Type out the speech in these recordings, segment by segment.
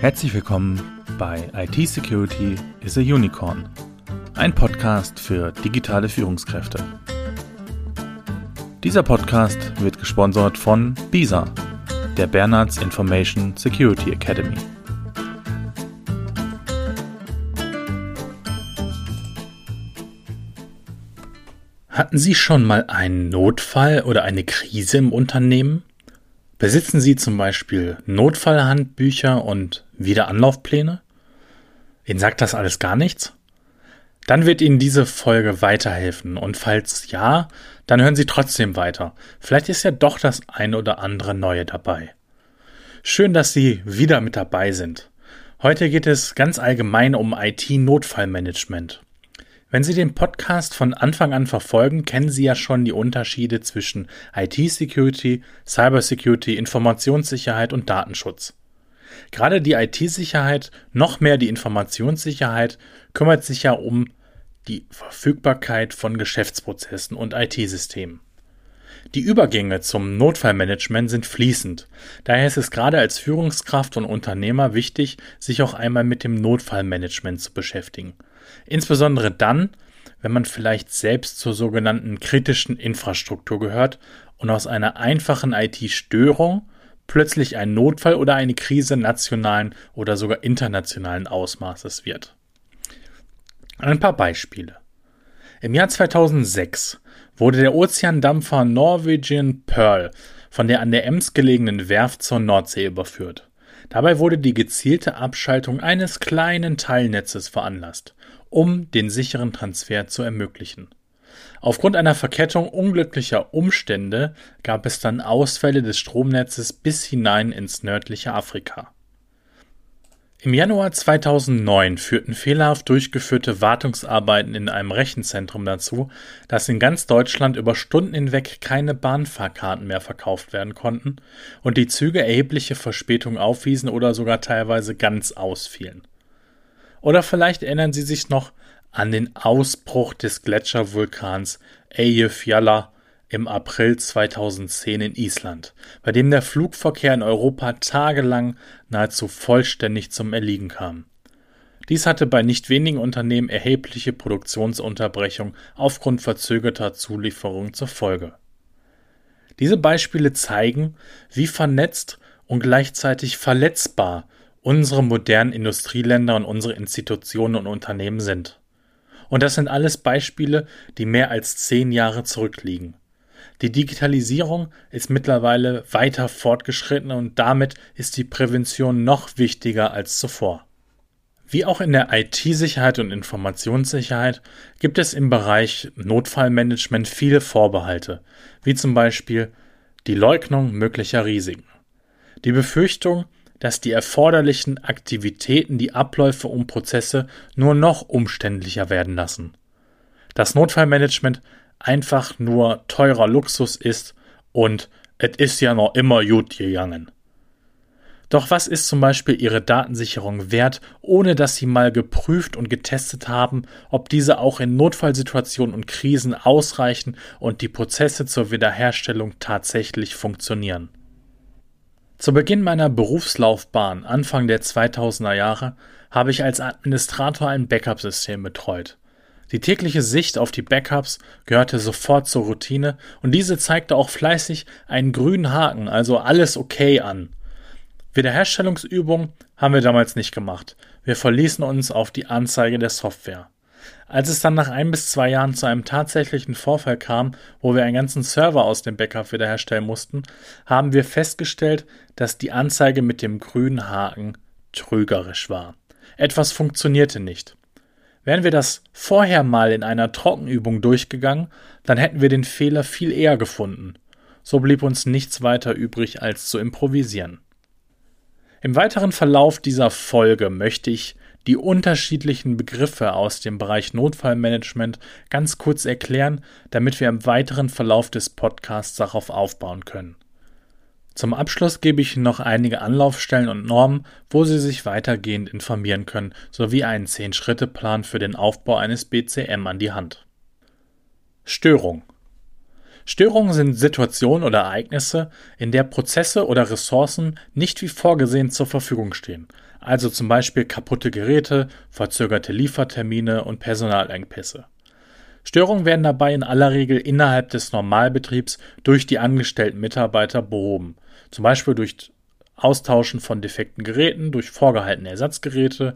Herzlich willkommen bei IT Security is a Unicorn, ein Podcast für digitale Führungskräfte. Dieser Podcast wird gesponsert von BISA, der Bernards Information Security Academy. Hatten Sie schon mal einen Notfall oder eine Krise im Unternehmen? Besitzen Sie zum Beispiel Notfallhandbücher und Wiederanlaufpläne? Ihnen sagt das alles gar nichts? Dann wird Ihnen diese Folge weiterhelfen und falls ja, dann hören Sie trotzdem weiter. Vielleicht ist ja doch das ein oder andere Neue dabei. Schön, dass Sie wieder mit dabei sind. Heute geht es ganz allgemein um IT-Notfallmanagement. Wenn Sie den Podcast von Anfang an verfolgen, kennen Sie ja schon die Unterschiede zwischen IT-Security, Cybersecurity, Informationssicherheit und Datenschutz. Gerade die IT-Sicherheit, noch mehr die Informationssicherheit, kümmert sich ja um die Verfügbarkeit von Geschäftsprozessen und IT-Systemen. Die Übergänge zum Notfallmanagement sind fließend. Daher ist es gerade als Führungskraft und Unternehmer wichtig, sich auch einmal mit dem Notfallmanagement zu beschäftigen – Insbesondere dann, wenn man vielleicht selbst zur sogenannten kritischen Infrastruktur gehört und aus einer einfachen IT-Störung plötzlich ein Notfall oder eine Krise nationalen oder sogar internationalen Ausmaßes wird. Ein paar Beispiele. Im Jahr 2006 wurde der Ozeandampfer Norwegian Pearl von der an der Ems gelegenen Werft zur Nordsee überführt. Dabei wurde die gezielte Abschaltung eines kleinen Teilnetzes veranlasst um den sicheren Transfer zu ermöglichen. Aufgrund einer Verkettung unglücklicher Umstände gab es dann Ausfälle des Stromnetzes bis hinein ins nördliche Afrika. Im Januar 2009 führten fehlerhaft durchgeführte Wartungsarbeiten in einem Rechenzentrum dazu, dass in ganz Deutschland über Stunden hinweg keine Bahnfahrkarten mehr verkauft werden konnten und die Züge erhebliche Verspätungen aufwiesen oder sogar teilweise ganz ausfielen. Oder vielleicht erinnern Sie sich noch an den Ausbruch des Gletschervulkans Eyjafjalla im April 2010 in Island, bei dem der Flugverkehr in Europa tagelang nahezu vollständig zum Erliegen kam. Dies hatte bei nicht wenigen Unternehmen erhebliche Produktionsunterbrechungen aufgrund verzögerter Zulieferungen zur Folge. Diese Beispiele zeigen, wie vernetzt und gleichzeitig verletzbar unsere modernen Industrieländer und unsere Institutionen und Unternehmen sind. Und das sind alles Beispiele, die mehr als zehn Jahre zurückliegen. Die Digitalisierung ist mittlerweile weiter fortgeschritten und damit ist die Prävention noch wichtiger als zuvor. Wie auch in der IT-Sicherheit und Informationssicherheit gibt es im Bereich Notfallmanagement viele Vorbehalte, wie zum Beispiel die Leugnung möglicher Risiken. Die Befürchtung, dass die erforderlichen Aktivitäten die Abläufe und Prozesse nur noch umständlicher werden lassen. Das Notfallmanagement einfach nur teurer Luxus ist und es ist ja noch immer gut gegangen. Doch was ist zum Beispiel Ihre Datensicherung wert, ohne dass Sie mal geprüft und getestet haben, ob diese auch in Notfallsituationen und Krisen ausreichen und die Prozesse zur Wiederherstellung tatsächlich funktionieren? Zu Beginn meiner Berufslaufbahn Anfang der 2000er Jahre habe ich als Administrator ein Backup-System betreut. Die tägliche Sicht auf die Backups gehörte sofort zur Routine und diese zeigte auch fleißig einen grünen Haken, also alles okay an. Wiederherstellungsübungen haben wir damals nicht gemacht. Wir verließen uns auf die Anzeige der Software. Als es dann nach ein bis zwei Jahren zu einem tatsächlichen Vorfall kam, wo wir einen ganzen Server aus dem Backup wiederherstellen mussten, haben wir festgestellt, dass die Anzeige mit dem grünen Haken trügerisch war. Etwas funktionierte nicht. Wären wir das vorher mal in einer Trockenübung durchgegangen, dann hätten wir den Fehler viel eher gefunden. So blieb uns nichts weiter übrig, als zu improvisieren. Im weiteren Verlauf dieser Folge möchte ich die unterschiedlichen Begriffe aus dem Bereich Notfallmanagement ganz kurz erklären, damit wir im weiteren Verlauf des Podcasts darauf aufbauen können. Zum Abschluss gebe ich Ihnen noch einige Anlaufstellen und Normen, wo Sie sich weitergehend informieren können, sowie einen 10-Schritte-Plan für den Aufbau eines BCM an die Hand. Störung Störungen sind Situationen oder Ereignisse, in der Prozesse oder Ressourcen nicht wie vorgesehen zur Verfügung stehen. also zum Beispiel kaputte Geräte, verzögerte Liefertermine und Personalengpässe. Störungen werden dabei in aller Regel innerhalb des Normalbetriebs durch die angestellten Mitarbeiter behoben, zum Beispiel durch Austauschen von defekten Geräten, durch vorgehaltene Ersatzgeräte,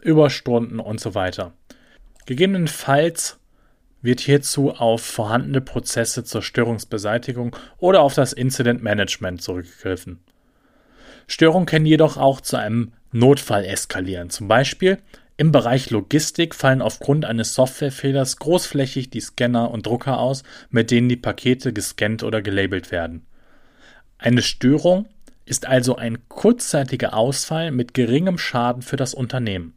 Überstunden und so weiter. Gegebenenfalls wird hierzu auf vorhandene Prozesse zur Störungsbeseitigung oder auf das Incident Management zurückgegriffen. Störungen können jedoch auch zu einem Notfall eskalieren. Zum Beispiel im Bereich Logistik fallen aufgrund eines Softwarefehlers großflächig die Scanner und Drucker aus, mit denen die Pakete gescannt oder gelabelt werden. Eine Störung ist also ein kurzzeitiger Ausfall mit geringem Schaden für das Unternehmen.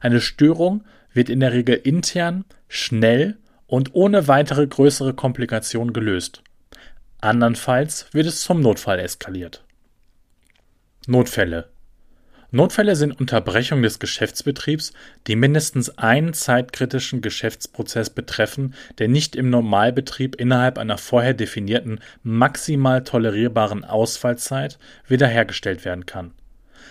Eine Störung wird in der Regel intern, schnell und ohne weitere größere Komplikationen gelöst. Andernfalls wird es zum Notfall eskaliert. Notfälle Notfälle sind Unterbrechungen des Geschäftsbetriebs, die mindestens einen zeitkritischen Geschäftsprozess betreffen, der nicht im Normalbetrieb innerhalb einer vorher definierten maximal tolerierbaren Ausfallzeit wiederhergestellt werden kann.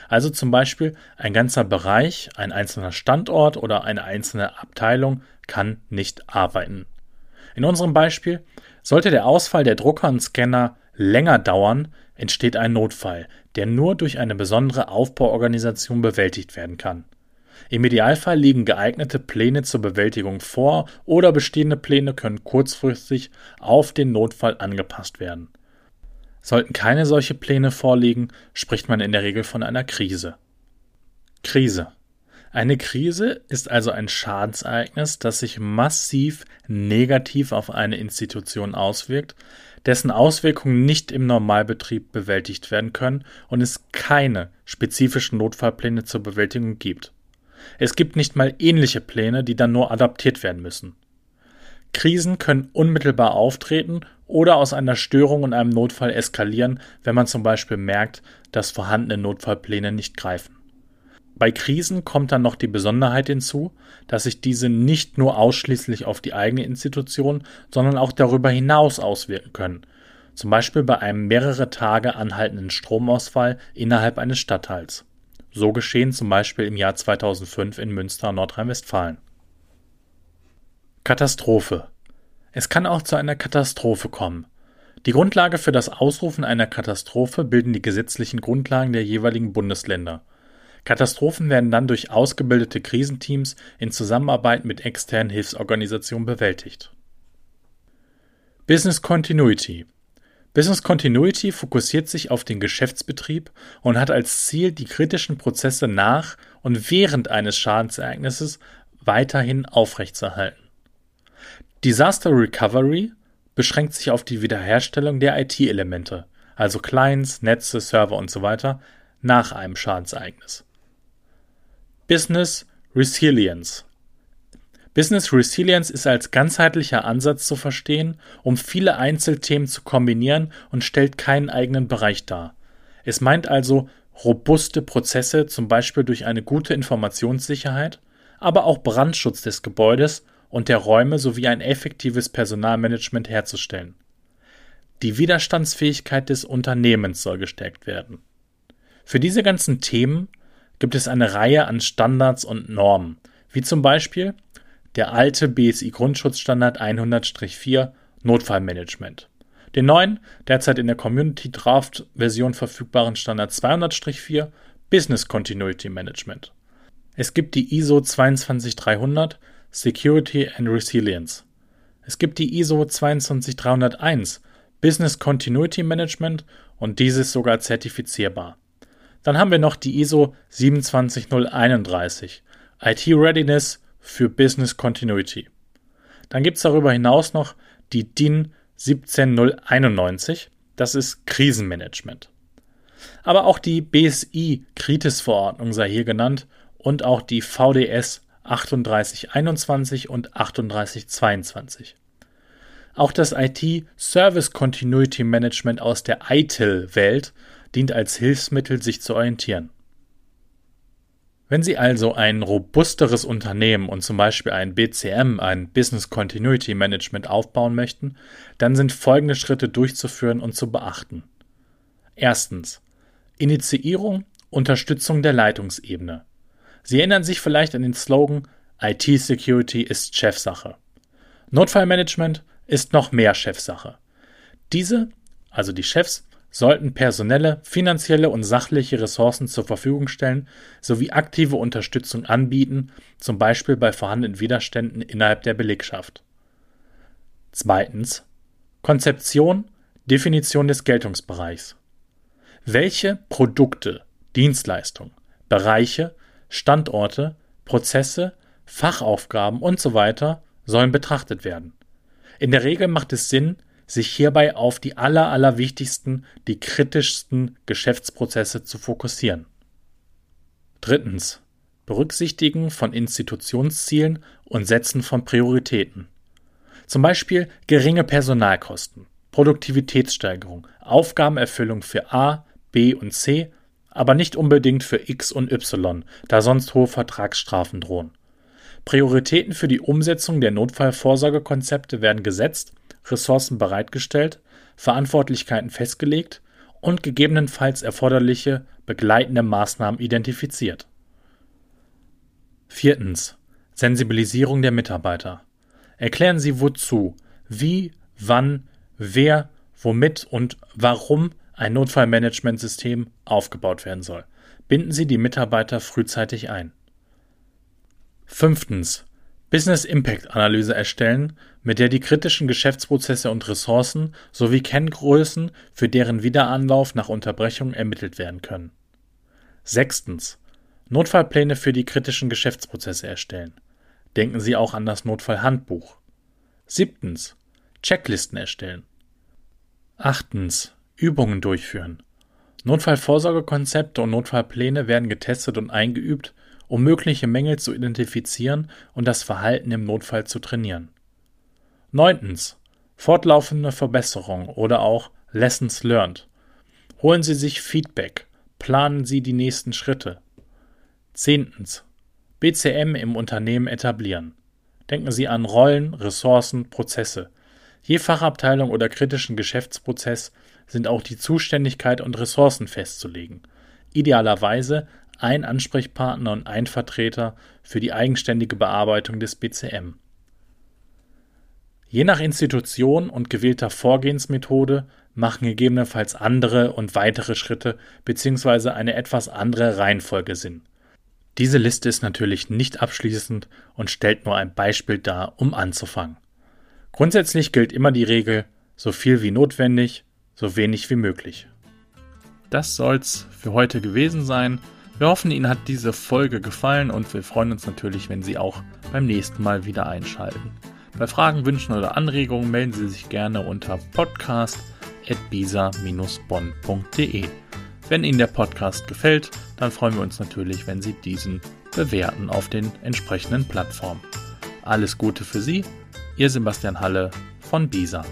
Also zum Beispiel ein ganzer Bereich, ein einzelner Standort oder eine einzelne Abteilung kann nicht arbeiten. In unserem Beispiel sollte der Ausfall der Drucker und Scanner länger dauern, entsteht ein Notfall, der nur durch eine besondere Aufbauorganisation bewältigt werden kann. Im Idealfall liegen geeignete Pläne zur Bewältigung vor oder bestehende Pläne können kurzfristig auf den Notfall angepasst werden. Sollten keine solche Pläne vorliegen, spricht man in der Regel von einer Krise. Krise. Eine Krise ist also ein Schadensereignis, das sich massiv negativ auf eine Institution auswirkt, dessen Auswirkungen nicht im Normalbetrieb bewältigt werden können und es keine spezifischen Notfallpläne zur Bewältigung gibt. Es gibt nicht mal ähnliche Pläne, die dann nur adaptiert werden müssen. Krisen können unmittelbar auftreten oder aus einer Störung und einem Notfall eskalieren, wenn man zum Beispiel merkt, dass vorhandene Notfallpläne nicht greifen. Bei Krisen kommt dann noch die Besonderheit hinzu, dass sich diese nicht nur ausschließlich auf die eigene Institution, sondern auch darüber hinaus auswirken können, zum Beispiel bei einem mehrere Tage anhaltenden Stromausfall innerhalb eines Stadtteils. So geschehen zum Beispiel im Jahr 2005 in Münster, Nordrhein-Westfalen. Katastrophe. Es kann auch zu einer Katastrophe kommen. Die Grundlage für das Ausrufen einer Katastrophe bilden die gesetzlichen Grundlagen der jeweiligen Bundesländer. Katastrophen werden dann durch ausgebildete Krisenteams in Zusammenarbeit mit externen Hilfsorganisationen bewältigt. Business Continuity Business Continuity fokussiert sich auf den Geschäftsbetrieb und hat als Ziel, die kritischen Prozesse nach und während eines Schadensereignisses weiterhin aufrechtzuerhalten. Disaster Recovery beschränkt sich auf die Wiederherstellung der IT-Elemente, also Clients, Netze, Server usw. So nach einem Schadensereignis. Business Resilience. Business Resilience ist als ganzheitlicher Ansatz zu verstehen, um viele Einzelthemen zu kombinieren und stellt keinen eigenen Bereich dar. Es meint also robuste Prozesse, zum Beispiel durch eine gute Informationssicherheit, aber auch Brandschutz des Gebäudes und der Räume sowie ein effektives Personalmanagement herzustellen. Die Widerstandsfähigkeit des Unternehmens soll gestärkt werden. Für diese ganzen Themen gibt es eine Reihe an Standards und Normen, wie zum Beispiel der alte BSI Grundschutzstandard 100-4 Notfallmanagement, den neuen, derzeit in der Community Draft Version verfügbaren Standard 200-4 Business Continuity Management. Es gibt die ISO 22300 Security and Resilience. Es gibt die ISO 22301 Business Continuity Management und dieses sogar zertifizierbar. Dann haben wir noch die ISO 27031, IT Readiness für Business Continuity. Dann gibt es darüber hinaus noch die DIN 17091, das ist Krisenmanagement. Aber auch die BSI Kritis-Verordnung sei hier genannt und auch die VDS 3821 und 3822. Auch das IT Service Continuity Management aus der ITIL-Welt dient als Hilfsmittel, sich zu orientieren. Wenn Sie also ein robusteres Unternehmen und zum Beispiel ein BCM, ein Business Continuity Management aufbauen möchten, dann sind folgende Schritte durchzuführen und zu beachten. Erstens Initiierung Unterstützung der Leitungsebene. Sie erinnern sich vielleicht an den Slogan IT-Security ist Chefsache. Notfallmanagement ist noch mehr Chefsache. Diese, also die Chefs, sollten personelle, finanzielle und sachliche Ressourcen zur Verfügung stellen sowie aktive Unterstützung anbieten, zum Beispiel bei vorhandenen Widerständen innerhalb der Belegschaft. Zweitens Konzeption, Definition des Geltungsbereichs. Welche Produkte, Dienstleistungen, Bereiche, Standorte, Prozesse, Fachaufgaben usw. So sollen betrachtet werden. In der Regel macht es Sinn, sich hierbei auf die aller, allerwichtigsten, die kritischsten Geschäftsprozesse zu fokussieren. Drittens. Berücksichtigen von Institutionszielen und Setzen von Prioritäten. Zum Beispiel geringe Personalkosten, Produktivitätssteigerung, Aufgabenerfüllung für A, B und C, aber nicht unbedingt für X und Y, da sonst hohe Vertragsstrafen drohen. Prioritäten für die Umsetzung der Notfallvorsorgekonzepte werden gesetzt Ressourcen bereitgestellt, Verantwortlichkeiten festgelegt und gegebenenfalls erforderliche begleitende Maßnahmen identifiziert. Viertens. Sensibilisierung der Mitarbeiter. Erklären Sie wozu, wie, wann, wer, womit und warum ein Notfallmanagementsystem aufgebaut werden soll. Binden Sie die Mitarbeiter frühzeitig ein. Fünftens. Business Impact Analyse erstellen, mit der die kritischen Geschäftsprozesse und Ressourcen sowie Kenngrößen für deren Wiederanlauf nach Unterbrechung ermittelt werden können. Sechstens. Notfallpläne für die kritischen Geschäftsprozesse erstellen. Denken Sie auch an das Notfallhandbuch. Siebtens. Checklisten erstellen. Achtens. Übungen durchführen. Notfallvorsorgekonzepte und Notfallpläne werden getestet und eingeübt, um mögliche Mängel zu identifizieren und das Verhalten im Notfall zu trainieren. Neuntens. Fortlaufende Verbesserung oder auch Lessons learned. Holen Sie sich Feedback. Planen Sie die nächsten Schritte. Zehntens. BCM im Unternehmen etablieren. Denken Sie an Rollen, Ressourcen, Prozesse. Je Fachabteilung oder kritischen Geschäftsprozess sind auch die Zuständigkeit und Ressourcen festzulegen. Idealerweise ein Ansprechpartner und ein Vertreter für die eigenständige Bearbeitung des BCM. Je nach Institution und gewählter Vorgehensmethode machen gegebenenfalls andere und weitere Schritte bzw. eine etwas andere Reihenfolge Sinn. Diese Liste ist natürlich nicht abschließend und stellt nur ein Beispiel dar, um anzufangen. Grundsätzlich gilt immer die Regel, so viel wie notwendig, so wenig wie möglich. Das soll's für heute gewesen sein. Wir hoffen, Ihnen hat diese Folge gefallen und wir freuen uns natürlich, wenn Sie auch beim nächsten Mal wieder einschalten. Bei Fragen, Wünschen oder Anregungen melden Sie sich gerne unter podcast.bisa-bonn.de. Wenn Ihnen der Podcast gefällt, dann freuen wir uns natürlich, wenn Sie diesen bewerten auf den entsprechenden Plattformen. Alles Gute für Sie, Ihr Sebastian Halle von Bisa.